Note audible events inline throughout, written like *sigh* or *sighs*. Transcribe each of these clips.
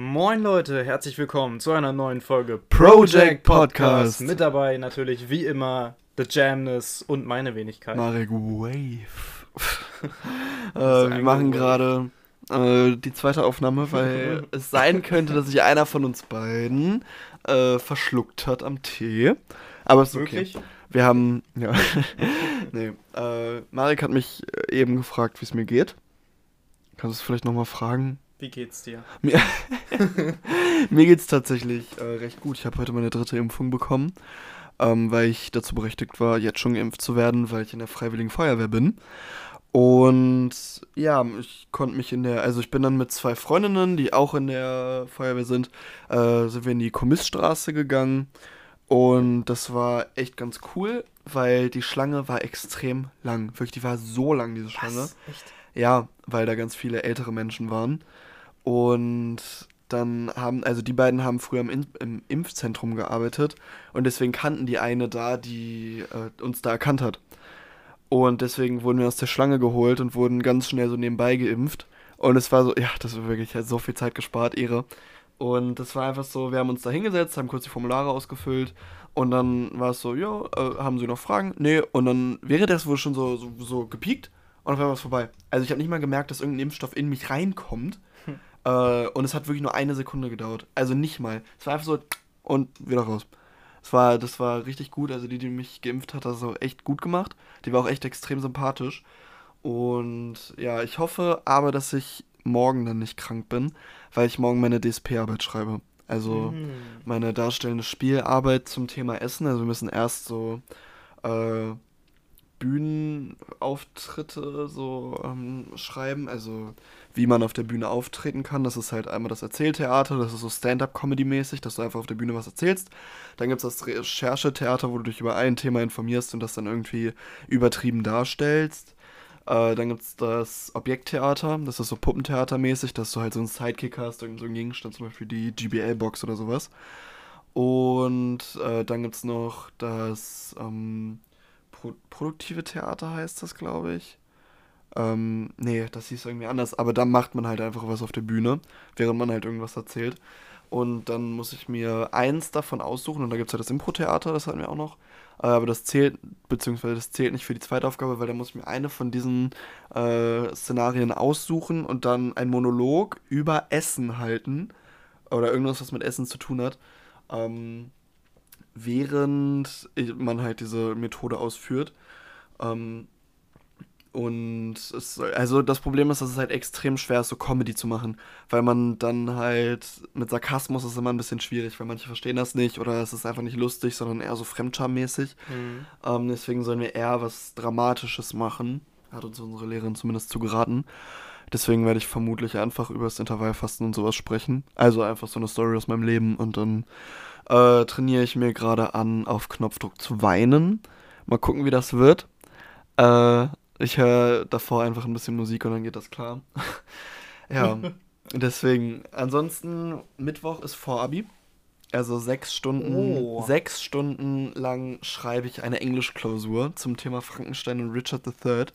Moin Leute, herzlich willkommen zu einer neuen Folge Project Podcast. Mit dabei natürlich wie immer The Jamness und meine Wenigkeit. Marek Wave. *laughs* äh, wir machen gerade äh, die zweite Aufnahme, weil *laughs* es sein könnte, dass sich einer von uns beiden äh, verschluckt hat am Tee. Aber es ist okay. Wirklich? Wir haben, *laughs* ja, nee, äh, Marek hat mich eben gefragt, wie es mir geht. Kannst du es vielleicht nochmal fragen? Wie geht's dir? Mir, *laughs* mir geht's tatsächlich äh, recht gut. Ich habe heute meine dritte Impfung bekommen, ähm, weil ich dazu berechtigt war, jetzt schon geimpft zu werden, weil ich in der Freiwilligen Feuerwehr bin. Und ja, ich konnte mich in der, also ich bin dann mit zwei Freundinnen, die auch in der Feuerwehr sind, äh, sind wir in die Kommissstraße gegangen. Und das war echt ganz cool, weil die Schlange war extrem lang. Wirklich, die war so lang, diese Schlange. Was? Echt? Ja, weil da ganz viele ältere Menschen waren. Und dann haben, also die beiden haben früher im, im Impfzentrum gearbeitet und deswegen kannten die eine da, die äh, uns da erkannt hat. Und deswegen wurden wir aus der Schlange geholt und wurden ganz schnell so nebenbei geimpft. Und es war so, ja, das war wirklich halt so viel Zeit gespart, Ehre. Und das war einfach so, wir haben uns da hingesetzt, haben kurz die Formulare ausgefüllt und dann war es so, ja, äh, haben Sie noch Fragen? Nee, und dann wäre das wohl schon so, so, so gepiekt und auf einmal war es vorbei. Also ich habe nicht mal gemerkt, dass irgendein Impfstoff in mich reinkommt. Äh, und es hat wirklich nur eine Sekunde gedauert. Also nicht mal. Es war einfach so und wieder raus. Es war, das war richtig gut. Also die, die mich geimpft hat, hat das auch echt gut gemacht. Die war auch echt extrem sympathisch. Und ja, ich hoffe aber, dass ich morgen dann nicht krank bin, weil ich morgen meine DSP-Arbeit schreibe. Also mhm. meine darstellende Spielarbeit zum Thema Essen. Also wir müssen erst so äh, Bühnenauftritte so ähm, schreiben, also wie man auf der Bühne auftreten kann. Das ist halt einmal das Erzähltheater, das ist so Stand-up-Comedy-mäßig, dass du einfach auf der Bühne was erzählst. Dann gibt es das Recherchetheater, wo du dich über ein Thema informierst und das dann irgendwie übertrieben darstellst. Äh, dann gibt es das Objekttheater, das ist so Puppentheatermäßig, dass du halt so einen Sidekick hast, irgend so einen Gegenstand, zum Beispiel die GBL-Box oder sowas. Und äh, dann gibt es noch das ähm, Pro produktive Theater heißt das, glaube ich. Ähm, nee, das hieß irgendwie anders, aber da macht man halt einfach was auf der Bühne, während man halt irgendwas erzählt. Und dann muss ich mir eins davon aussuchen und da gibt es halt das Impro-Theater, das hatten wir auch noch. Äh, aber das zählt, beziehungsweise das zählt nicht für die zweite Aufgabe, weil da muss ich mir eine von diesen äh, Szenarien aussuchen und dann ein Monolog über Essen halten. Oder irgendwas, was mit Essen zu tun hat. Ähm, während man halt diese Methode ausführt. Ähm, und es, also das Problem ist, dass es halt extrem schwer ist, so Comedy zu machen, weil man dann halt mit Sarkasmus ist immer ein bisschen schwierig, weil manche verstehen das nicht oder es ist einfach nicht lustig, sondern eher so Fremdscham-mäßig. Mhm. Ähm, deswegen sollen wir eher was Dramatisches machen, hat uns unsere Lehrerin zumindest zugeraten. Deswegen werde ich vermutlich einfach über das Intervallfasten und sowas sprechen. Also einfach so eine Story aus meinem Leben und dann äh, trainiere ich mir gerade an, auf Knopfdruck zu weinen. Mal gucken, wie das wird. Äh, ich höre davor einfach ein bisschen Musik und dann geht das klar. *laughs* ja, *laughs* deswegen. Ansonsten, Mittwoch ist Vorabi. Also sechs Stunden, oh. sechs Stunden lang schreibe ich eine Englischklausur zum Thema Frankenstein und Richard III.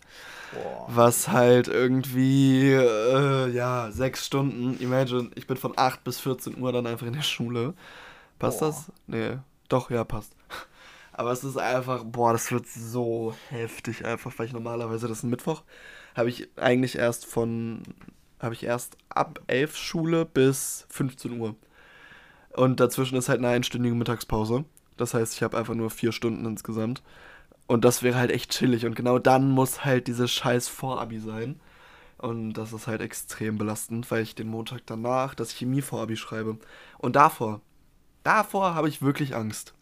Oh. Was halt irgendwie, äh, ja, sechs Stunden. Imagine, ich bin von 8 bis 14 Uhr dann einfach in der Schule. Passt boah. das? Nee. Doch, ja, passt. *laughs* Aber es ist einfach, boah, das wird so heftig einfach, weil ich normalerweise, das ist ein Mittwoch, habe ich eigentlich erst von, habe ich erst ab 11 Schule bis 15 Uhr. Und dazwischen ist halt eine einstündige Mittagspause. Das heißt, ich habe einfach nur vier Stunden insgesamt. Und das wäre halt echt chillig. Und genau dann muss halt diese scheiß Vorabi sein. Und das ist halt extrem belastend, weil ich den Montag danach das Chemie-Vorabi schreibe. Und davor, Davor habe ich wirklich Angst.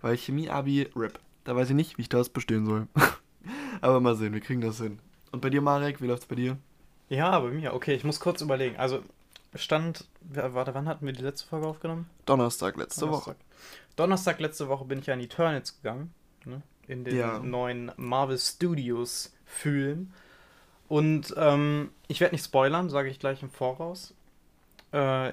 Weil Chemie-Abi, RIP. Da weiß ich nicht, wie ich das bestehen soll. *laughs* Aber mal sehen, wir kriegen das hin. Und bei dir, Marek, wie läuft's bei dir? Ja, bei mir. Okay, ich muss kurz überlegen. Also, stand, warte, wann hatten wir die letzte Folge aufgenommen? Donnerstag, letzte Donnerstag. Woche. Donnerstag, letzte Woche bin ich ja in Eternals gegangen. Ne? In den ja. neuen Marvel Studios Film. Und ähm, ich werde nicht spoilern, sage ich gleich im Voraus. Äh,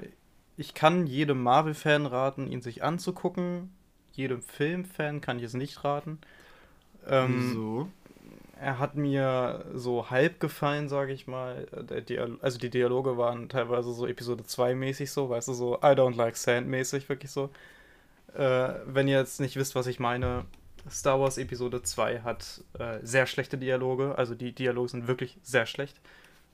ich kann jedem Marvel-Fan raten, ihn sich anzugucken. Jedem Film-Fan kann ich es nicht raten. Ähm, Wieso? er hat mir so halb gefallen, sage ich mal. also die Dialoge waren teilweise so Episode 2 mäßig so, weißt du, so I don't like sand mäßig, wirklich so. Äh, wenn ihr jetzt nicht wisst, was ich meine, Star Wars Episode 2 hat äh, sehr schlechte Dialoge, also die Dialoge sind wirklich sehr schlecht.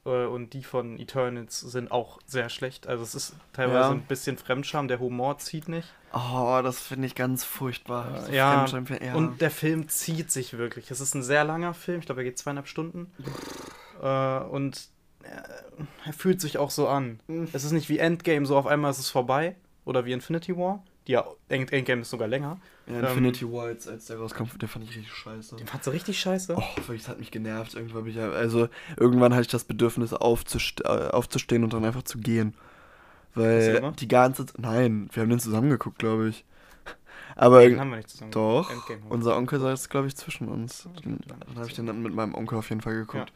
Äh, und die von Eternals sind auch sehr schlecht. Also es ist teilweise ja. ein bisschen Fremdscham, der Humor zieht nicht. Oh, das finde ich ganz furchtbar. So ja, ja, und der Film zieht sich wirklich. Es ist ein sehr langer Film, ich glaube, er geht zweieinhalb Stunden. äh, und er fühlt sich auch so an. Mhm. Es ist nicht wie Endgame, so auf einmal ist es vorbei. Oder wie Infinity War. Die ja, Endgame ist sogar länger. Ja, Infinity ähm, War, als, als der rauskam, den fand ich richtig scheiße. Den fandst du richtig scheiße? Oh, wirklich, das hat mich genervt. Irgendwann, ich, also, irgendwann hatte ich das Bedürfnis, aufzust äh, aufzustehen und dann einfach zu gehen. Weil die ganze Zeit. Nein, wir haben den zusammengeguckt, glaube ich. *laughs* Aber. Den haben wir nicht zusammen Doch. Unser Onkel saß, glaube ich, zwischen uns. Dann, dann habe ich den dann mit meinem Onkel auf jeden Fall geguckt. Ja.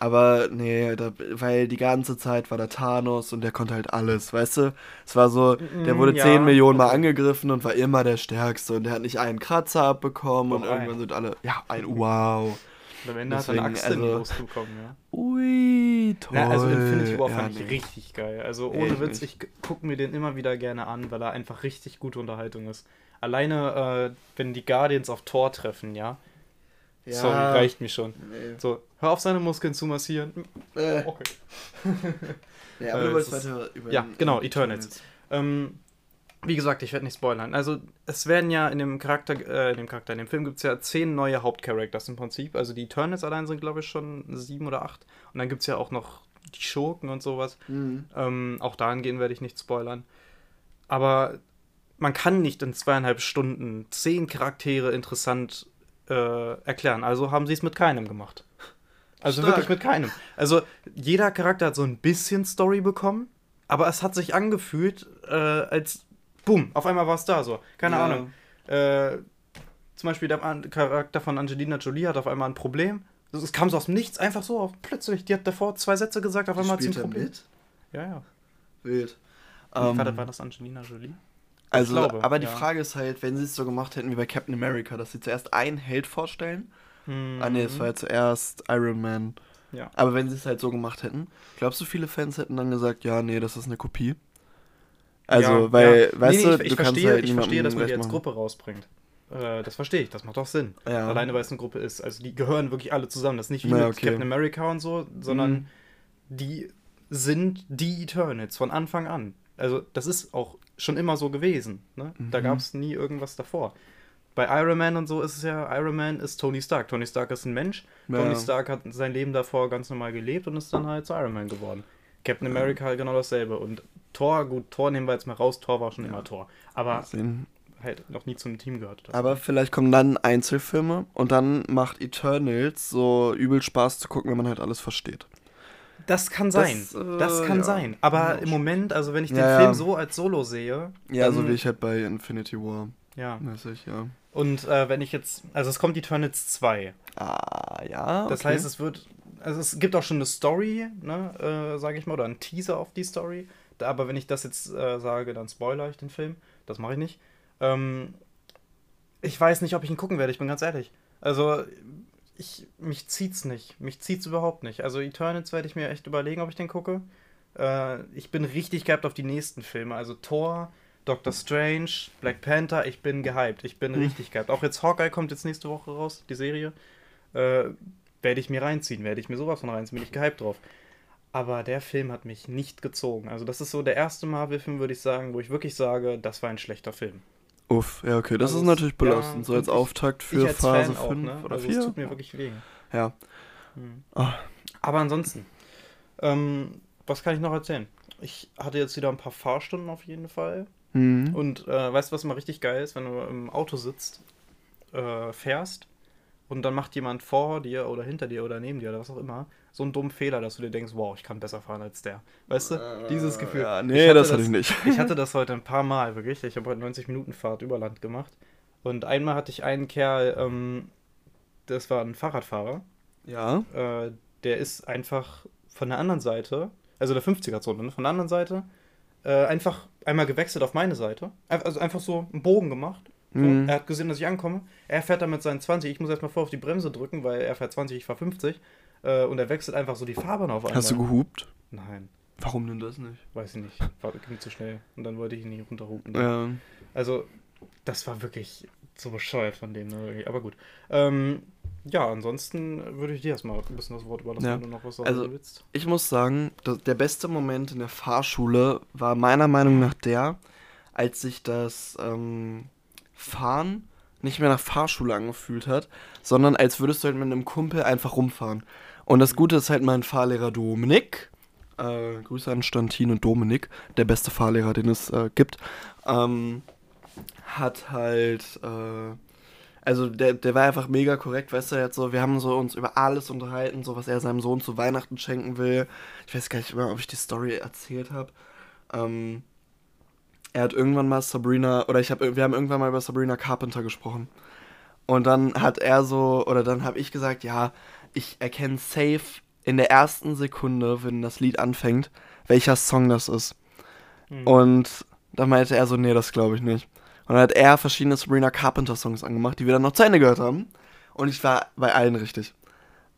Aber nee, da, weil die ganze Zeit war da Thanos und der konnte halt alles, weißt du? Es war so, der mm, wurde ja, 10 Millionen Mal angegriffen und war immer der Stärkste und der hat nicht einen Kratzer abbekommen und, und irgendwann sind alle, ja, ein Wow. Und am Ende Deswegen, hat er eine Axt also, losbekommen, ja. Ui, toll. Ja, also Infinity War fand ja, ich richtig geil. Also ohne Echt Witz, ich gucke mir den immer wieder gerne an, weil er einfach richtig gute Unterhaltung ist. Alleine, äh, wenn die Guardians auf Tor treffen, ja, ja. Sorry, reicht mir schon. Nee. So, hör auf, seine Muskeln zu massieren. Äh. Okay. *laughs* ja, aber äh, du wolltest weiter über Ja, genau, Eternals. Ähm, wie gesagt, ich werde nicht spoilern. Also, es werden ja in dem Charakter, äh, in dem Charakter, in dem Film gibt es ja zehn neue Hauptcharakters im Prinzip. Also, die Eternals allein sind, glaube ich, schon sieben oder acht. Und dann gibt es ja auch noch die Schurken und sowas. Mhm. Ähm, auch dahingehend werde ich nicht spoilern. Aber man kann nicht in zweieinhalb Stunden zehn Charaktere interessant äh, erklären. Also haben sie es mit keinem gemacht. Also Stark. wirklich mit keinem. Also jeder Charakter hat so ein bisschen Story bekommen, aber es hat sich angefühlt, äh, als boom, auf einmal war es da so. Keine ja. Ahnung. Äh, zum Beispiel der Charakter von Angelina Jolie hat auf einmal ein Problem. Es kam so aus dem Nichts, einfach so, auf, plötzlich. Die hat davor zwei Sätze gesagt, auf einmal hat sie ein Problem. Mit? Ja, ja. Wild. Um, war, war das Angelina Jolie? Also, glaube, aber die ja. Frage ist halt, wenn sie es so gemacht hätten wie bei Captain America, dass sie zuerst einen Held vorstellen. Mhm. Ah, nee, es war ja zuerst Iron Man. Ja. Aber wenn sie es halt so gemacht hätten, glaubst du, viele Fans hätten dann gesagt, ja, nee, das ist eine Kopie? Also, ja, weil, ja. weißt nee, nee, du, ich, ich du verstehe, halt ich verstehe, dass man die als Gruppe rausbringt. Äh, das verstehe ich, das macht doch Sinn. Ja. Alleine, weil es eine Gruppe ist. Also, die gehören wirklich alle zusammen. Das ist nicht wie Na, okay. Captain America und so, sondern mhm. die sind die Eternals von Anfang an. Also, das ist auch schon immer so gewesen. Ne? Mhm. Da gab es nie irgendwas davor. Bei Iron Man und so ist es ja, Iron Man ist Tony Stark. Tony Stark ist ein Mensch. Ja. Tony Stark hat sein Leben davor ganz normal gelebt und ist dann halt zu Iron Man geworden. Captain America halt genau dasselbe. Und Thor, gut, Thor nehmen wir jetzt mal raus, Thor war schon ja. immer Thor. Aber halt noch nie zum Team gehört. Aber vielleicht kommen dann Einzelfilme und dann macht Eternals so übel Spaß zu gucken, wenn man halt alles versteht. Das kann sein. Das, äh, das kann ja. sein. Aber ja, im Moment, also wenn ich den ja, Film so als Solo sehe. Ja, so wie ich halt bei Infinity War. Ja. Mäßig, ja. Und äh, wenn ich jetzt. Also es kommt die Eternals 2. Ah, ja. Okay. Das heißt, es wird. Also es gibt auch schon eine Story, ne, äh, sage ich mal, oder einen Teaser auf die Story. Aber wenn ich das jetzt äh, sage, dann spoiler ich den Film. Das mache ich nicht. Ähm, ich weiß nicht, ob ich ihn gucken werde, ich bin ganz ehrlich. Also, ich, mich zieht's nicht. Mich zieht's überhaupt nicht. Also Eternals werde ich mir echt überlegen, ob ich den gucke. Äh, ich bin richtig gehypt auf die nächsten Filme. Also Thor, Doctor Strange, Black Panther, ich bin gehypt. Ich bin mhm. richtig gehypt. Auch jetzt Hawkeye kommt jetzt nächste Woche raus, die Serie. Äh, werde ich mir reinziehen, werde ich mir sowas von reinziehen, bin ich gehypt drauf. Aber der Film hat mich nicht gezogen. Also das ist so der erste Marvel-Film, würde ich sagen, wo ich wirklich sage, das war ein schlechter Film. Uff, ja, okay, das also ist natürlich belastend, ja, so als Auftakt für als Phase 5 ne? oder also 4. Das tut mir wirklich weh. Ja. Hm. Oh. Aber ansonsten, ähm, was kann ich noch erzählen? Ich hatte jetzt wieder ein paar Fahrstunden auf jeden Fall. Mhm. Und äh, weißt du, was immer richtig geil ist, wenn du im Auto sitzt, äh, fährst und dann macht jemand vor dir oder hinter dir oder neben dir oder was auch immer so einen dummen Fehler, dass du dir denkst, wow, ich kann besser fahren als der. Weißt du? Äh, Dieses Gefühl. Ja, nee, das hatte ich nicht. ich hatte *laughs* das heute ein paar Mal, wirklich. Ich habe heute 90 Minuten Fahrt über Land gemacht. Und einmal hatte ich einen Kerl, ähm, das war ein Fahrradfahrer. Ja. Äh, der ist einfach von der anderen Seite, also der 50er-Zone, ne, von der anderen Seite, äh, einfach einmal gewechselt auf meine Seite. Also einfach so einen Bogen gemacht Mhm. Er hat gesehen, dass ich ankomme. Er fährt dann mit seinen 20. Ich muss erstmal vor auf die Bremse drücken, weil er fährt 20, ich fahre 50. Äh, und er wechselt einfach so die Fahrbahn auf einmal. Hast du gehupt? Nein. Warum denn das nicht? Weiß ich nicht. War ging zu schnell. Und dann wollte ich ihn nicht runterhupen. Ja. Also, das war wirklich so bescheuert von dem. Ne? Aber gut. Ähm, ja, ansonsten würde ich dir erstmal ein bisschen das Wort überlassen, ja. wenn du noch was sagen also, willst. Ich muss sagen, der beste Moment in der Fahrschule war meiner Meinung nach der, als sich das ähm, Fahren nicht mehr nach Fahrschule angefühlt hat, sondern als würdest du halt mit einem Kumpel einfach rumfahren. Und das Gute ist halt mein Fahrlehrer Dominik. Äh, Grüße an Stantin und Dominik, der beste Fahrlehrer, den es äh, gibt. Ähm, hat halt, äh, also der, der war einfach mega korrekt, weißt du, jetzt so, wir haben so uns über alles unterhalten, so was er seinem Sohn zu Weihnachten schenken will. Ich weiß gar nicht mehr, ob ich die Story erzählt habe. Ähm, er hat irgendwann mal Sabrina, oder ich habe, wir haben irgendwann mal über Sabrina Carpenter gesprochen. Und dann hat er so, oder dann habe ich gesagt, ja, ich erkenne safe in der ersten Sekunde, wenn das Lied anfängt, welcher Song das ist. Mhm. Und dann meinte er so, nee, das glaube ich nicht. Und dann hat er verschiedene Sabrina Carpenter Songs angemacht, die wir dann noch zu Ende gehört haben. Und ich war bei allen richtig.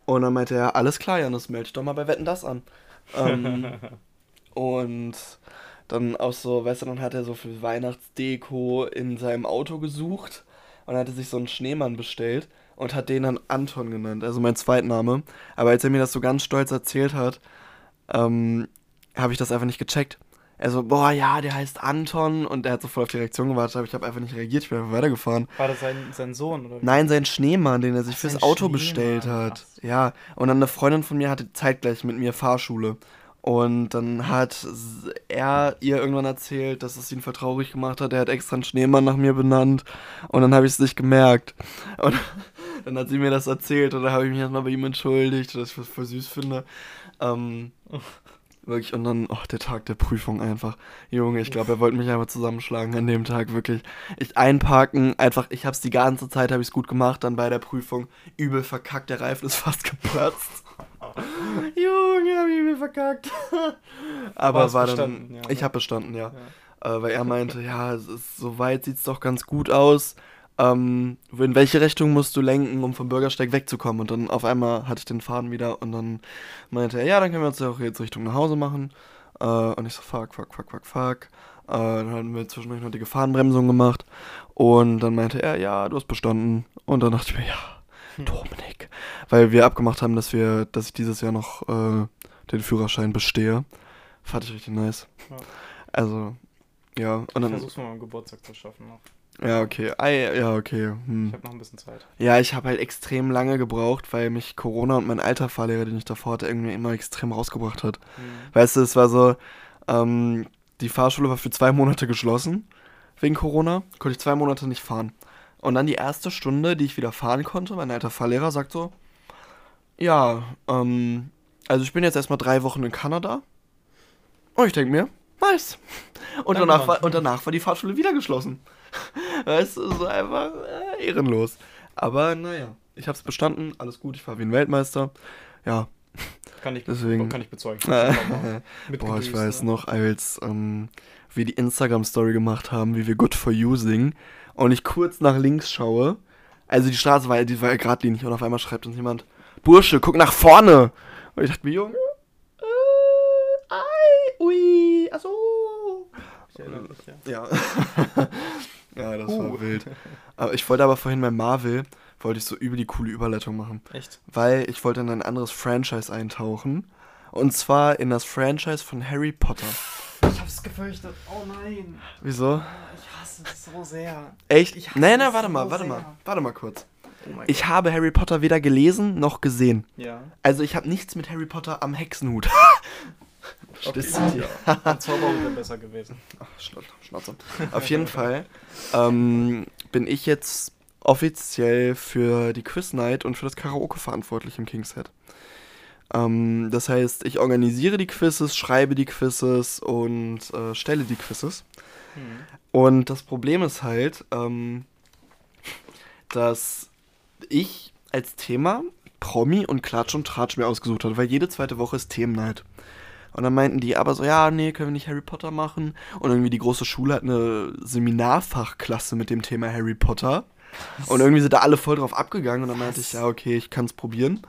Und dann meinte er, alles klar, Janis, melde dich doch mal bei Wetten das an. ähm, *laughs* und dann auch so, weißt du, dann hat er so für Weihnachtsdeko in seinem Auto gesucht und hatte sich so einen Schneemann bestellt und hat den dann Anton genannt, also mein Zweitname. Aber als er mir das so ganz stolz erzählt hat, ähm, habe ich das einfach nicht gecheckt. Er so, boah, ja, der heißt Anton und er hat so voll auf die Reaktion gewartet, aber ich habe einfach nicht reagiert, ich bin einfach weitergefahren. War das sein, sein Sohn oder? Nein, sein Schneemann, den er sich Ach, fürs Auto bestellt hat. Ach. Ja, und dann eine Freundin von mir hatte zeitgleich mit mir Fahrschule. Und dann hat er ihr irgendwann erzählt, dass es ihn voll traurig gemacht hat. Er hat extra einen Schneemann nach mir benannt. Und dann habe ich es nicht gemerkt. Und *laughs* dann hat sie mir das erzählt und da habe ich mich erstmal bei ihm entschuldigt, dass ich das voll süß finde. Ähm, *laughs* wirklich, und dann, oh, der Tag der Prüfung einfach. Junge, ich glaube, er wollte mich einfach zusammenschlagen an dem Tag, wirklich. Ich einparken, einfach, ich habe es die ganze Zeit, habe ich es gut gemacht, dann bei der Prüfung übel verkackt, der Reifen ist *laughs* fast geplatzt. Junge, hab ich mir verkackt. *laughs* Aber war dann. Ja, ich habe bestanden, ja. ja. Äh, weil er meinte, ja, ist, soweit sieht es doch ganz gut aus. Ähm, in welche Richtung musst du lenken, um vom Bürgersteig wegzukommen? Und dann auf einmal hatte ich den Faden wieder und dann meinte er, ja, dann können wir uns ja auch jetzt Richtung nach Hause machen. Äh, und ich so, fuck, fuck, fuck, fuck, fuck. Äh, dann haben wir zwischendurch noch die Gefahrenbremsung gemacht. Und dann meinte er, ja, du hast bestanden. Und dann dachte ich mir, ja, hm. Dominik. Weil wir abgemacht haben, dass wir, dass ich dieses Jahr noch äh, den Führerschein bestehe. Fand ich richtig nice. Ja. Also, ja. Und dann, ich versuch's mal am Geburtstag zu schaffen noch. Ja, okay. Ah, ja, okay. Hm. Ich habe noch ein bisschen Zeit. Ja, ich habe halt extrem lange gebraucht, weil mich Corona und mein alter Fahrlehrer, den ich davor hatte, irgendwie immer extrem rausgebracht hat. Mhm. Weißt du, es war so, ähm, die Fahrschule war für zwei Monate geschlossen wegen Corona. Konnte ich zwei Monate nicht fahren. Und dann die erste Stunde, die ich wieder fahren konnte, mein alter Fahrlehrer sagt so, ja, ähm, also ich bin jetzt erstmal drei Wochen in Kanada. Und ich denke mir, nice. Und danach, war, und danach war die Fahrschule wieder geschlossen. *laughs* Weißt du, so einfach äh, ehrenlos. Aber naja, ich habe es bestanden, alles gut, ich fahre wie ein Weltmeister. Ja. Kann ich, Deswegen, kann ich bezeugen. *laughs* Boah, ich weiß ne? noch, als ähm, wir die Instagram-Story gemacht haben, wie wir Good for You singen und ich kurz nach links schaue. Also die Straße war, die war ja geradlinig und auf einmal schreibt uns jemand, Bursche, guck nach vorne. Und ich dachte mir, Junge, äh, ei, ui, achso. Ich erinnere mich, ja. Ja, *laughs* ja das uh. war wild. *laughs* Aber ich wollte aber vorhin bei Marvel, wollte ich so übel die coole Überleitung machen. Echt? Weil ich wollte in ein anderes Franchise eintauchen. Und zwar in das Franchise von Harry Potter. Ich hab's gefürchtet. Oh nein. Wieso? Ich hasse es so sehr. Echt? Nein, nein, warte mal, warte sehr. mal. Warte mal kurz. Oh ich habe Harry Potter weder gelesen noch gesehen. Ja. Also ich habe nichts mit Harry Potter am Hexenhut. *laughs* okay, ja. *laughs* Ein Zauberhut wäre besser gewesen. Ach, Schnauze. Auf jeden *laughs* Fall ähm, bin ich jetzt offiziell für die Quiz Night und für das Karaoke verantwortlich im King's Head. Ähm, das heißt, ich organisiere die Quizzes, schreibe die Quizzes und äh, stelle die Quizzes. Hm. Und das Problem ist halt, ähm, dass ich als Thema Promi und Klatsch und Tratsch mir ausgesucht habe, weil jede zweite Woche ist Themennight. Und dann meinten die aber so, ja, nee, können wir nicht Harry Potter machen. Und irgendwie die große Schule hat eine Seminarfachklasse mit dem Thema Harry Potter. Und irgendwie sind da alle voll drauf abgegangen. Und dann meinte ich, ja, okay, ich kann es probieren.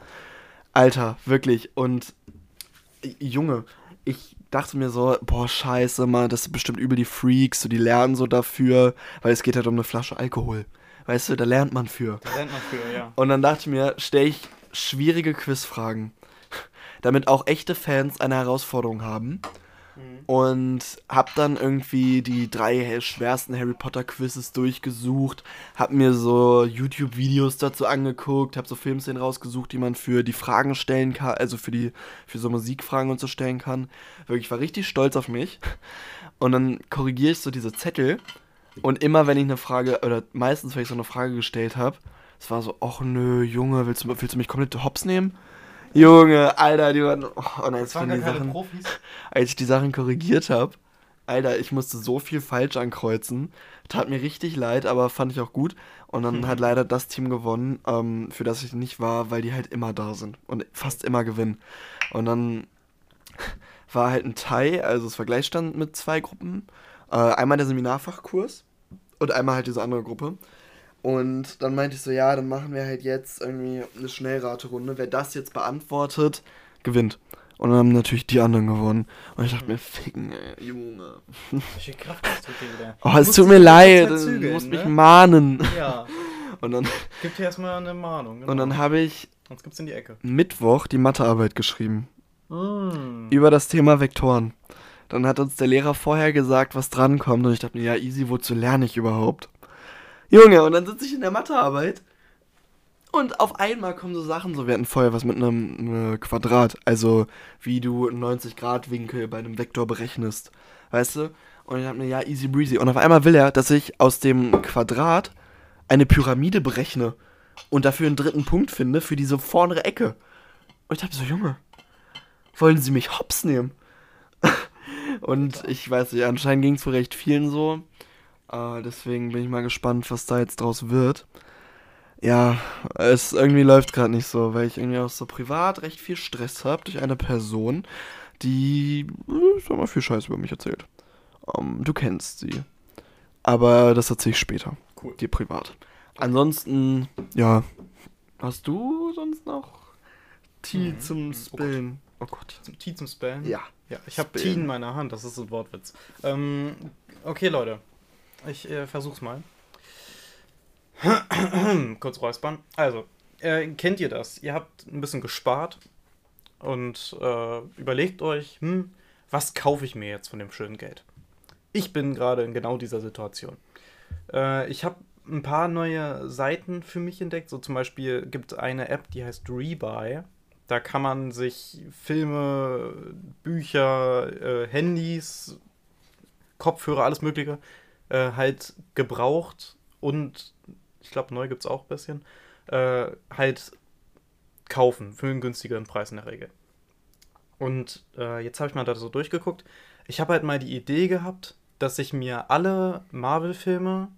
Alter, wirklich. Und Junge, ich dachte mir so, boah, scheiße, mal, das sind bestimmt übel die Freaks, so die lernen so dafür, weil es geht halt um eine Flasche Alkohol. Weißt du, da lernt man für. Da lernt man für, ja. Und dann dachte ich mir, stelle ich schwierige Quizfragen, damit auch echte Fans eine Herausforderung haben. Und hab dann irgendwie die drei schwersten Harry Potter Quizzes durchgesucht, hab mir so YouTube-Videos dazu angeguckt, hab so Filmszenen rausgesucht, die man für die Fragen stellen kann, also für die, für so Musikfragen und so stellen kann. Wirklich, war richtig stolz auf mich. Und dann korrigiere ich so diese Zettel und immer wenn ich eine Frage, oder meistens, wenn ich so eine Frage gestellt habe, es war so, ach nö, Junge, willst du, willst du mich komplett hops nehmen? Junge, Alter, die waren. Oh, und als, waren die Sachen, Profis. als ich die Sachen korrigiert habe, Alter, ich musste so viel falsch ankreuzen. Tat mir richtig leid, aber fand ich auch gut. Und dann mhm. hat leider das Team gewonnen, ähm, für das ich nicht war, weil die halt immer da sind und fast immer gewinnen. Und dann *laughs* war halt ein Tie, also das Vergleichsstand mit zwei Gruppen. Äh, einmal der Seminarfachkurs und einmal halt diese andere Gruppe. Und dann meinte ich so, ja, dann machen wir halt jetzt irgendwie eine Schnellraterunde. Wer das jetzt beantwortet, gewinnt. Und dann haben natürlich die anderen gewonnen. Und ich dachte mir, ficken, ey, Junge. Welche Kraft hast du wieder? *laughs* Oh, es tut mir leid, du musst ne? mich mahnen. Ja. *laughs* Und dann. Gibt hier erstmal eine Mahnung. Genau. Und dann habe ich. Sonst gibt's in die Ecke. Mittwoch die Mathearbeit geschrieben. Mm. Über das Thema Vektoren. Dann hat uns der Lehrer vorher gesagt, was drankommt. Und ich dachte mir, ja, easy, wozu lerne ich überhaupt? Junge, und dann sitze ich in der Mathearbeit und auf einmal kommen so Sachen, so wir hatten vorher was mit einem äh, Quadrat, also wie du 90 Grad Winkel bei einem Vektor berechnest, weißt du? Und ich dachte mir, ja, easy breezy. Und auf einmal will er, dass ich aus dem Quadrat eine Pyramide berechne und dafür einen dritten Punkt finde für diese vordere Ecke. Und ich dachte so, Junge, wollen Sie mich hops nehmen? *laughs* und ich weiß nicht, anscheinend ging es für recht vielen so. Uh, deswegen bin ich mal gespannt, was da jetzt draus wird. Ja, es irgendwie läuft gerade nicht so, weil ich irgendwie auch so privat recht viel Stress habe durch eine Person, die, äh, sag mal, viel Scheiß über mich erzählt. Um, ähm, du kennst sie. Aber das erzähle ich später. Cool. Dir privat. Ansonsten, ja. Hast du sonst noch Tee mhm. zum oh Spillen? Oh Gott. Zum Tee zum Spillen? Ja. Ja, ich habe Tee in meiner Hand, das ist ein Wortwitz. Ähm, okay, Leute. Ich äh, versuch's mal. *clears throat* Kurz räuspern. Also, äh, kennt ihr das? Ihr habt ein bisschen gespart und äh, überlegt euch, hm, was kaufe ich mir jetzt von dem schönen Geld? Ich bin gerade in genau dieser Situation. Äh, ich habe ein paar neue Seiten für mich entdeckt. So zum Beispiel gibt es eine App, die heißt Rebuy. Da kann man sich Filme, Bücher, äh, Handys, Kopfhörer, alles Mögliche äh, halt gebraucht und ich glaube, neu gibt es auch ein bisschen, äh, halt kaufen für einen günstigeren Preis in der Regel. Und äh, jetzt habe ich mal da so durchgeguckt. Ich habe halt mal die Idee gehabt, dass ich mir alle Marvel-Filme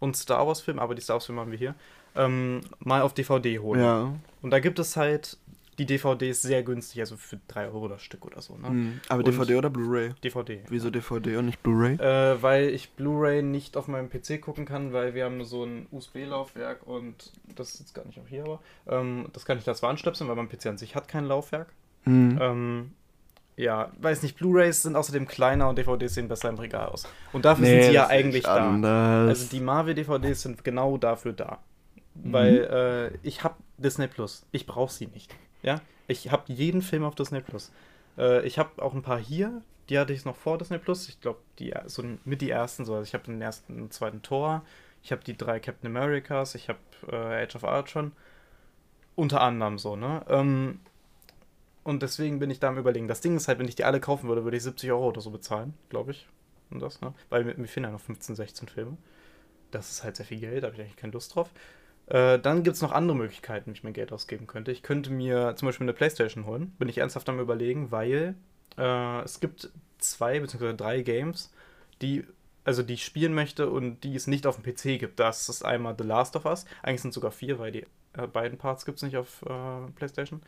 und Star Wars-Filme, aber die Star Wars-Filme haben wir hier, ähm, mal auf DVD hole. Ja. Und da gibt es halt die DVD ist sehr günstig, also für 3 Euro das Stück oder so. Ne? Mhm. Aber und DVD oder Blu-ray? DVD. Wieso DVD und nicht Blu-ray? Äh, weil ich Blu-ray nicht auf meinem PC gucken kann, weil wir haben so ein USB-Laufwerk und das ist jetzt gar nicht auch hier, aber ähm, das kann ich da zwar anstöpseln, weil mein PC an sich hat kein Laufwerk. Mhm. Ähm, ja, weiß nicht, Blu-rays sind außerdem kleiner und DVDs sehen besser im Regal aus. Und dafür nee, sind sie ja eigentlich da. Anders. Also die Marvel-DVDs sind genau dafür da. Mhm. Weil äh, ich habe Disney Plus. Ich brauche sie nicht. Ja, ich habe jeden Film auf Disney Plus. Äh, ich habe auch ein paar hier, die hatte ich noch vor Disney Plus. Ich glaube, die so mit die ersten so. Also ich habe den ersten zweiten Tor. Ich habe die drei Captain Americas. Ich habe äh, Age of schon. Unter anderem so, ne? Ähm, und deswegen bin ich da am überlegen. Das Ding ist halt, wenn ich die alle kaufen würde, würde ich 70 Euro oder so bezahlen, glaube ich. Und das, ne? Weil mir, mir fehlen ja noch 15, 16 Filme. Das ist halt sehr viel Geld, da habe ich eigentlich keine Lust drauf. Äh, dann gibt es noch andere Möglichkeiten, wie ich mir Geld ausgeben könnte. Ich könnte mir zum Beispiel eine Playstation holen. Bin ich ernsthaft am überlegen, weil äh, es gibt zwei bzw. drei Games, die also die ich spielen möchte und die es nicht auf dem PC gibt. Das ist einmal The Last of Us. Eigentlich sind es sogar vier, weil die äh, beiden Parts gibt es nicht auf äh, PlayStation.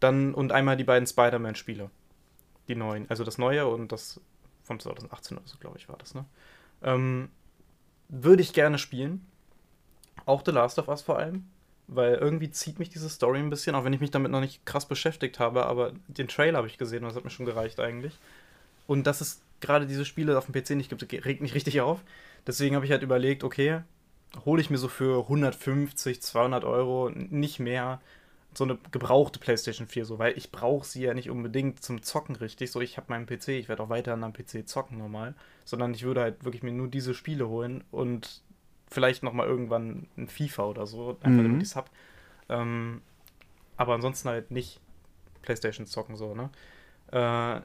Dann und einmal die beiden Spider-Man-Spiele. die neuen, also das neue und das von 2018 oder so, glaube ich, war das, ne? Ähm, würde ich gerne spielen. Auch The Last of Us vor allem. Weil irgendwie zieht mich diese Story ein bisschen, auch wenn ich mich damit noch nicht krass beschäftigt habe, aber den Trailer habe ich gesehen und das hat mir schon gereicht eigentlich. Und dass es gerade diese Spiele auf dem PC nicht gibt, regt mich richtig auf. Deswegen habe ich halt überlegt, okay, hole ich mir so für 150, 200 Euro, nicht mehr, so eine gebrauchte PlayStation 4, so, weil ich brauche sie ja nicht unbedingt zum Zocken richtig. So, ich habe meinen PC, ich werde auch weiter an einem PC zocken normal, sondern ich würde halt wirklich mir nur diese Spiele holen und vielleicht nochmal irgendwann ein FIFA oder so, einfach mhm. damit ich es habe. Ähm, aber ansonsten halt nicht PlayStation zocken, so, ne? Äh,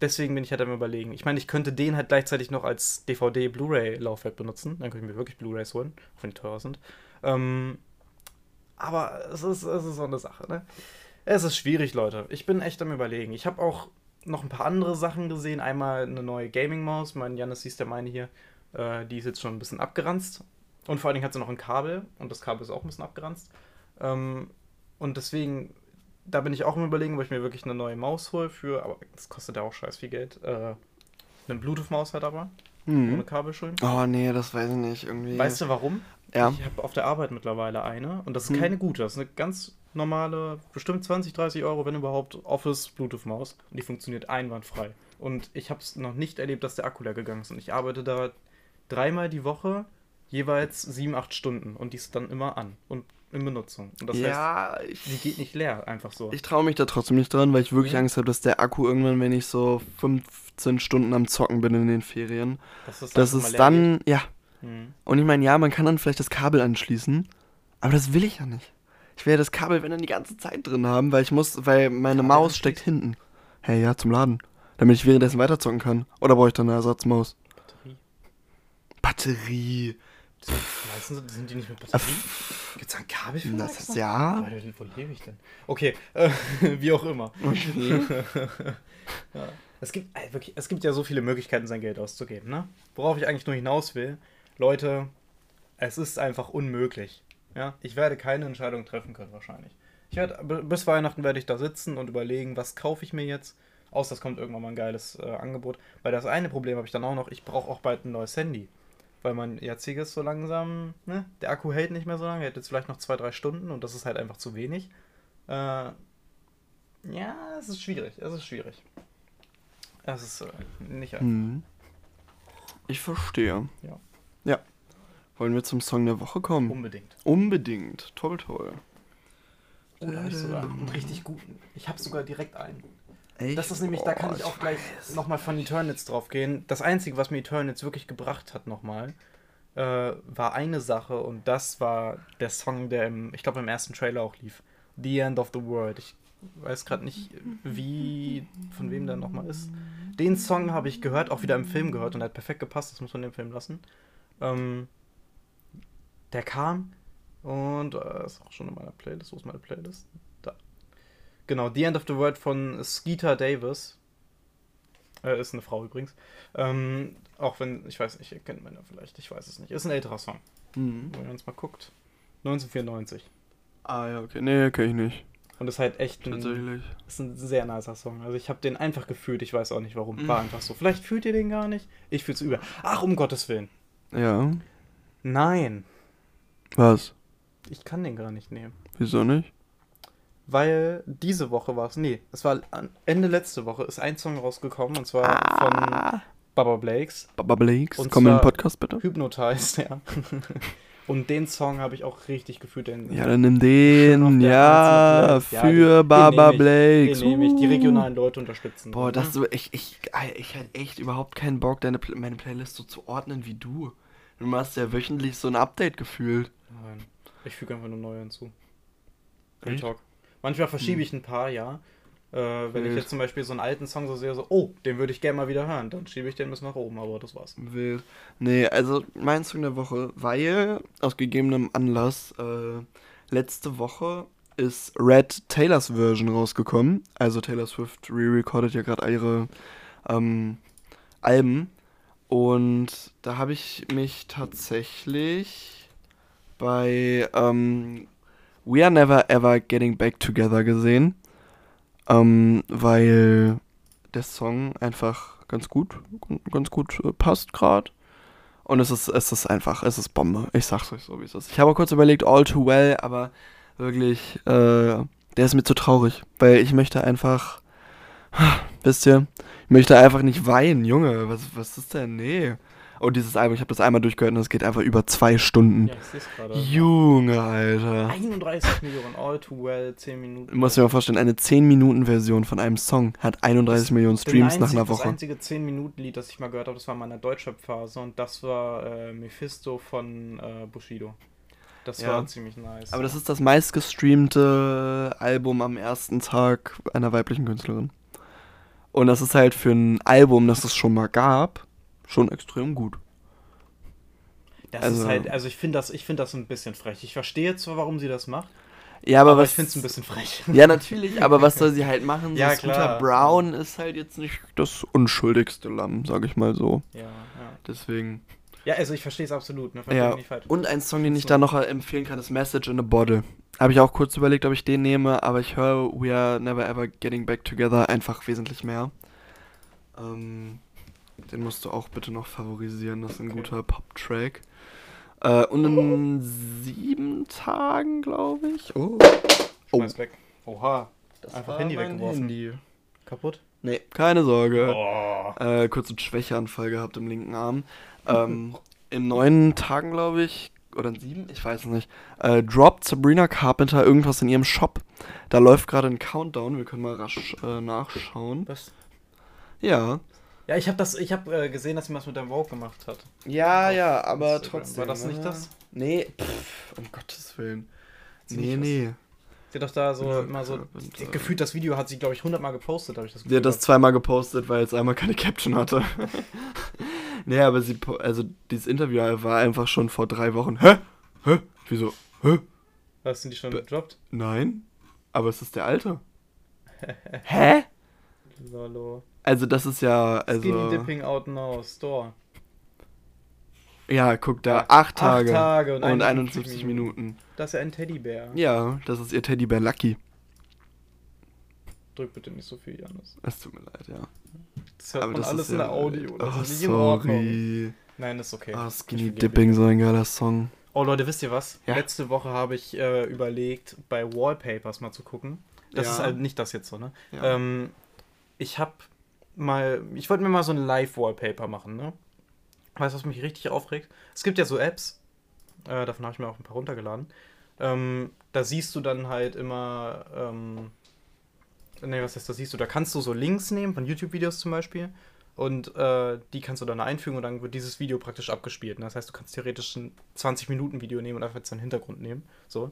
deswegen bin ich halt am überlegen. Ich meine, ich könnte den halt gleichzeitig noch als DVD-Blu-ray-Laufwerk benutzen. Dann könnte ich mir wirklich Blu-rays holen, auch wenn die teurer sind. Ähm, aber es ist, es ist so eine Sache, ne? Es ist schwierig, Leute. Ich bin echt am überlegen. Ich habe auch noch ein paar andere Sachen gesehen. Einmal eine neue Gaming-Maus. Mein Janis siehst der meine hier. Äh, die ist jetzt schon ein bisschen abgeranzt. Und vor allen Dingen hat sie noch ein Kabel. Und das Kabel ist auch ein bisschen abgeranzt. Ähm, und deswegen, da bin ich auch im Überlegen, ob ich mir wirklich eine neue Maus hole für, aber das kostet ja auch scheiß viel Geld. Äh, eine Bluetooth-Maus halt aber. Mhm. Ohne Kabelschulden. Oh nee, das weiß ich nicht. Irgendwie. Weißt du warum? Ja. Ich habe auf der Arbeit mittlerweile eine und das ist hm. keine gute, das ist eine ganz normale, bestimmt 20, 30 Euro, wenn überhaupt, Office Bluetooth-Maus und die funktioniert einwandfrei. Und ich habe es noch nicht erlebt, dass der Akku leer gegangen ist und ich arbeite da dreimal die Woche jeweils 7, 8 Stunden und die ist dann immer an und in Benutzung. Und das ja, heißt, ich, die geht nicht leer, einfach so. Ich traue mich da trotzdem nicht dran, weil ich wirklich ja. Angst habe, dass der Akku irgendwann, wenn ich so 15 Stunden am Zocken bin in den Ferien, dass es, dass es dann, geht. ja, Mhm. Und ich meine, ja, man kann dann vielleicht das Kabel anschließen, aber das will ich ja nicht. Ich will ja das Kabel, wenn dann die ganze Zeit drin haben, weil ich muss, weil meine Kabel Maus steckt hinten. Hey, ja, zum Laden. Damit ich währenddessen weiterzocken kann. Oder brauche ich dann eine Ersatzmaus? Batterie. Batterie. Meistens sind die nicht mit Batterie. Gibt es ein Kabel für das? Ist, ja. Wo lebe ich denn? Okay, äh, *laughs* wie auch immer. Okay. *laughs* ja. Es gibt, ey, wirklich, es gibt ja so viele Möglichkeiten, sein Geld auszugeben, ne? Worauf ich eigentlich nur hinaus will, Leute, es ist einfach unmöglich. Ja, ich werde keine Entscheidung treffen können wahrscheinlich. Ich werde bis Weihnachten werde ich da sitzen und überlegen, was kaufe ich mir jetzt. Außer es kommt irgendwann mal ein geiles äh, Angebot. Weil das eine Problem habe ich dann auch noch, ich brauche auch bald ein neues Handy. Weil mein jetziges so langsam, ne, der Akku hält nicht mehr so lange, hält jetzt vielleicht noch zwei, drei Stunden und das ist halt einfach zu wenig. Äh, ja, es ist schwierig, es ist schwierig. Es ist äh, nicht einfach. Mhm. Ich verstehe. Ja. Ja. Wollen wir zum Song der Woche kommen? Unbedingt. Unbedingt. Toll, toll. Oh, da habe ich sogar einen richtig guten. Ich habe sogar direkt einen. Echt? Das ist nämlich, da kann ich auch gleich nochmal von Eternits drauf gehen. Das Einzige, was mir Eternits wirklich gebracht hat nochmal, äh, war eine Sache und das war der Song, der im, ich glaube im ersten Trailer auch lief. The End of the World. Ich weiß gerade nicht, wie, von wem der nochmal ist. Den Song habe ich gehört, auch wieder im Film gehört und der hat perfekt gepasst, das muss man dem Film lassen. Ähm, der kam und äh, ist auch schon in meiner Playlist. Wo ist meine Playlist? Genau, The End of the World von Skeeter Davis. Äh, ist eine Frau übrigens. Ähm, auch wenn, ich weiß nicht, ihr kennt man ja vielleicht, ich weiß es nicht. Ist ein älterer Song. Mhm. Wenn man uns mal guckt. 1994. Ah ja, okay. Nee, kenne ich nicht. Und ist halt echt ein, ist ein sehr nicer Song. Also ich habe den einfach gefühlt, ich weiß auch nicht warum. War mhm. einfach so. Vielleicht fühlt ihr den gar nicht. Ich fühle es über. Ach, um Gottes Willen. Ja. Nein. Was? Ich kann den gar nicht nehmen. Wieso nicht? Weil diese Woche war es. Nee, es war Ende letzte Woche ist ein Song rausgekommen und zwar ah. von Baba Blakes. Baba Blakes, und komm in den Podcast bitte. Hypnotized, *laughs* ja. Und den Song habe ich auch richtig gefühlt. Den, ja, dann nimm den. Ja, für ja, Baba Blakes. Den nehme ich. Die regionalen Leute unterstützen. Boah, das so, ich, ich, ich hätte echt überhaupt keinen Bock, deine, meine Playlist so zu ordnen wie du. Du machst ja wöchentlich so ein Update gefühlt. Nein, ich füge einfach nur neu hinzu. Talk. Manchmal verschiebe hm. ich ein paar, ja. Äh, wenn Wild. ich jetzt zum Beispiel so einen alten Song so sehe, so, oh, den würde ich gerne mal wieder hören, dann schiebe ich den bis nach oben, aber das war's. Wild. Nee, also mein Song der Woche, weil aus gegebenem Anlass äh, letzte Woche ist Red Taylors Version rausgekommen. Also Taylor Swift re-recordet ja gerade ihre ähm, Alben. Und da habe ich mich tatsächlich bei ähm, We Are Never Ever Getting Back Together gesehen ähm, weil der Song einfach ganz gut, ganz gut äh, passt gerade. Und es ist, es ist einfach, es ist Bombe. Ich sag's euch so, wie es ist. Ich habe kurz überlegt, All Too Well, aber wirklich, äh, der ist mir zu traurig. Weil ich möchte einfach, *sighs* wisst ihr, ich möchte einfach nicht weinen, Junge. Was, was ist denn? Nee. Und dieses Album, ich habe das einmal durchgehört und es geht einfach über zwei Stunden. Ja, ich sehe gerade. Junge, Alter. 31 Millionen, all too well, 10 Minuten. Du musst dir mal vorstellen, eine 10-Minuten-Version von einem Song hat 31 das Millionen Streams einzige, nach einer Woche. Das einzige 10-Minuten-Lied, das ich mal gehört habe, das war in meiner Deutschrap-Phase und das war äh, Mephisto von äh, Bushido. Das ja. war ziemlich nice. Aber das ist das meistgestreamte Album am ersten Tag einer weiblichen Künstlerin. Und das ist halt für ein Album, das es schon mal gab, schon extrem gut. Das also, ist halt, also ich finde das, find das ein bisschen frech. Ich verstehe zwar, warum sie das macht. Ja, aber, aber was, ich finde es ein bisschen frech. Ja, natürlich, aber was soll sie halt machen? *laughs* ja, so klar. Brown ist halt jetzt nicht das unschuldigste Lamm, sag ich mal so. Ja, ja. Deswegen. Ja, also ich verstehe es absolut. Ne? Ja. Und ein Song, den ich so. da noch empfehlen kann, ist Message in a Bottle. Habe ich auch kurz überlegt, ob ich den nehme, aber ich höre We Are Never Ever Getting Back Together einfach wesentlich mehr. Ähm, den musst du auch bitte noch favorisieren. Das ist ein okay. guter Pop-Track. Äh, und in sieben Tagen, glaube ich. Oh. Oh. weg. Oha. Das Einfach Handy weggeworfen. Handy. Kaputt? Nee, keine Sorge. Oh. Äh, kurzen Schwächeanfall gehabt im linken Arm. Ähm, *laughs* in neun Tagen, glaube ich, oder in sieben, ich weiß es nicht, äh, droppt Sabrina Carpenter irgendwas in ihrem Shop. Da läuft gerade ein Countdown, wir können mal rasch äh, nachschauen. Was? Ja. Ja, ich habe das, ich habe äh, gesehen, dass sie was mit deinem Vogue gemacht hat. Ja, Auf ja, aber Instagram. trotzdem. War das nicht das? Nee, pff, um Gottes Willen. Nee, nee. Sie hat doch da so ja, immer so. Und, gefühlt das Video hat sie, glaube ich, hundertmal gepostet, habe ich das Gefühl. Sie hat das zweimal gepostet, weil es einmal keine *laughs* Caption hatte. *laughs* nee, aber sie, also dieses Interview war einfach schon vor drei Wochen. Hä? Hä? Wieso? Hä? Was sind die schon gedroppt? Nein, aber es ist der alte. *laughs* Hä? Lolo. Also das ist ja. Also, Skinny Dipping Out Now Store. Ja, guck da, acht Tage, acht Tage und, und 51 Minuten. Minuten. Das ist ja ein Teddybär. Ja, das ist ihr Teddybär Lucky. Drück bitte nicht so viel, Janis. Es tut mir leid, ja. Das hört Aber man das alles in der Audio. Das oh, ist nicht sorry. in Ordnung. Nein, ist okay. Oh, Skinny Dipping, so ein geiler Song. Oh Leute, wisst ihr was? Ja. Letzte Woche habe ich äh, überlegt, bei Wallpapers mal zu gucken. Das ja. ist halt nicht das jetzt so, ne? Ja. Ähm, ich habe mal, ich wollte mir mal so ein Live-Wallpaper machen, ne? Weißt du, was mich richtig aufregt? Es gibt ja so Apps, äh, davon habe ich mir auch ein paar runtergeladen. Ähm, da siehst du dann halt immer, ähm, ne, was heißt, da siehst du, da kannst du so Links nehmen von YouTube-Videos zum Beispiel und äh, die kannst du dann einfügen und dann wird dieses Video praktisch abgespielt. Ne? Das heißt, du kannst theoretisch ein 20-Minuten-Video nehmen und einfach jetzt einen Hintergrund nehmen. So,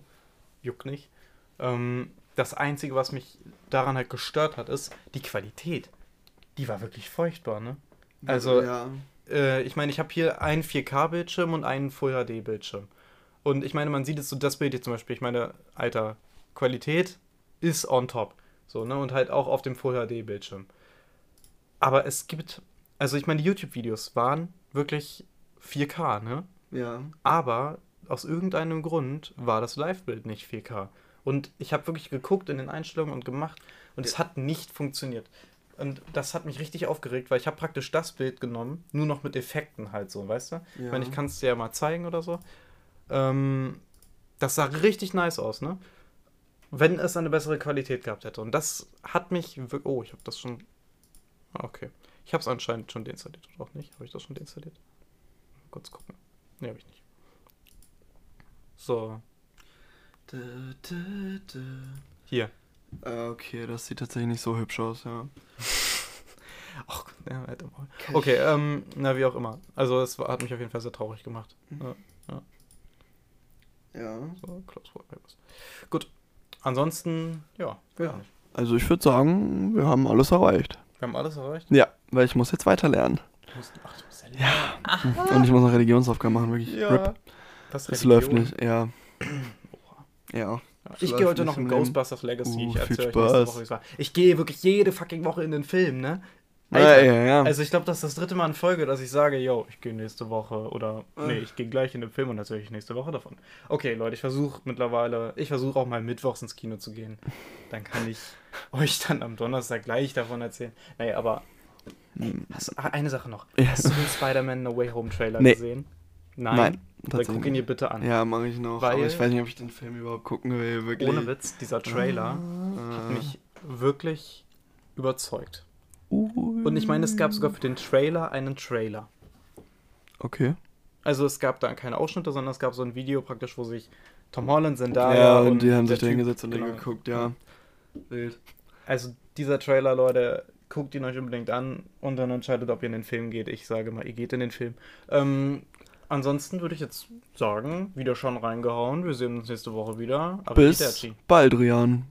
juckt nicht. Ähm, das Einzige, was mich daran halt gestört hat, ist die Qualität. Die war wirklich furchtbar, ne? Also, ja. äh, ich meine, ich habe hier einen 4K-Bildschirm und einen Full-HD-Bildschirm. Und ich meine, man sieht jetzt so das Bild hier zum Beispiel. Ich meine, Alter, Qualität ist on top. So, ne? Und halt auch auf dem Full-HD-Bildschirm. Aber es gibt, also ich meine, die YouTube-Videos waren wirklich 4K, ne? Ja. Aber aus irgendeinem Grund war das Live-Bild nicht 4K. Und ich habe wirklich geguckt in den Einstellungen und gemacht und es hat nicht funktioniert. Und das hat mich richtig aufgeregt, weil ich habe praktisch das Bild genommen, nur noch mit Effekten halt so, weißt du? Ja. Ich meine, ich kann es dir ja mal zeigen oder so. Ähm, das sah richtig nice aus, ne? Wenn es eine bessere Qualität gehabt hätte. Und das hat mich wirklich. Oh, ich habe das schon. Ah, okay. Ich habe es anscheinend schon deinstalliert oder auch nicht. Habe ich das schon deinstalliert? Mal kurz gucken. Ne, habe ich nicht. So. Hier. Äh, okay, das sieht tatsächlich nicht so hübsch aus, ja. *laughs* Ach, ja, halt Okay, ähm, na, wie auch immer. Also, es hat mich auf jeden Fall sehr traurig gemacht. Mhm. Ja. Ja. ja. So, close Gut. Ansonsten, ja. ja. Also, ich würde sagen, wir haben alles erreicht. Wir haben alles erreicht? Ja, weil ich muss jetzt weiter lernen. Du musst, ach, du musst ja lernen. Ja. Aha. Und ich muss noch Religionsaufgaben machen, wirklich. Ja. Rip. Das, das läuft nicht, ja. *clears throat* Ja. Ich gehe heute noch in Ghostbusters Legacy. Uh, ich erzähle euch nächste Woche, wie es war. Ich gehe wirklich jede fucking Woche in den Film, ne? Alter, ja, ja. Also ich glaube, das ist das dritte Mal in Folge, dass ich sage, yo, ich gehe nächste Woche oder äh. nee, ich gehe gleich in den Film und erzähle ich nächste Woche davon. Okay, Leute, ich versuche mittlerweile, ich versuche auch mal mittwochs ins Kino zu gehen. Dann kann ich *laughs* euch dann am Donnerstag gleich davon erzählen. Naja, aber hm. hast, ah, eine Sache noch. Hast du den Spider-Man No Way Home Trailer nee. gesehen? Nein. Nein. Dann guck ihn dir bitte an. Ja, mache ich noch. Weil, aber ich weiß nicht, ob ich den Film überhaupt gucken will. Wirklich. Ohne Witz, dieser Trailer ah. hat mich wirklich überzeugt. Und ich meine, es gab sogar für den Trailer einen Trailer. Okay. Also es gab da keine Ausschnitte, sondern es gab so ein Video praktisch, wo sich Tom Holland, Zendaya ja, und, und die haben sich da hingesetzt und genau. den geguckt, ja. Wild. Also dieser Trailer, Leute, guckt ihn euch unbedingt an und dann entscheidet, ob ihr in den Film geht. Ich sage mal, ihr geht in den Film. Ähm, ansonsten würde ich jetzt sagen, wieder schon reingehauen. Wir sehen uns nächste Woche wieder. Bis bald, Rian.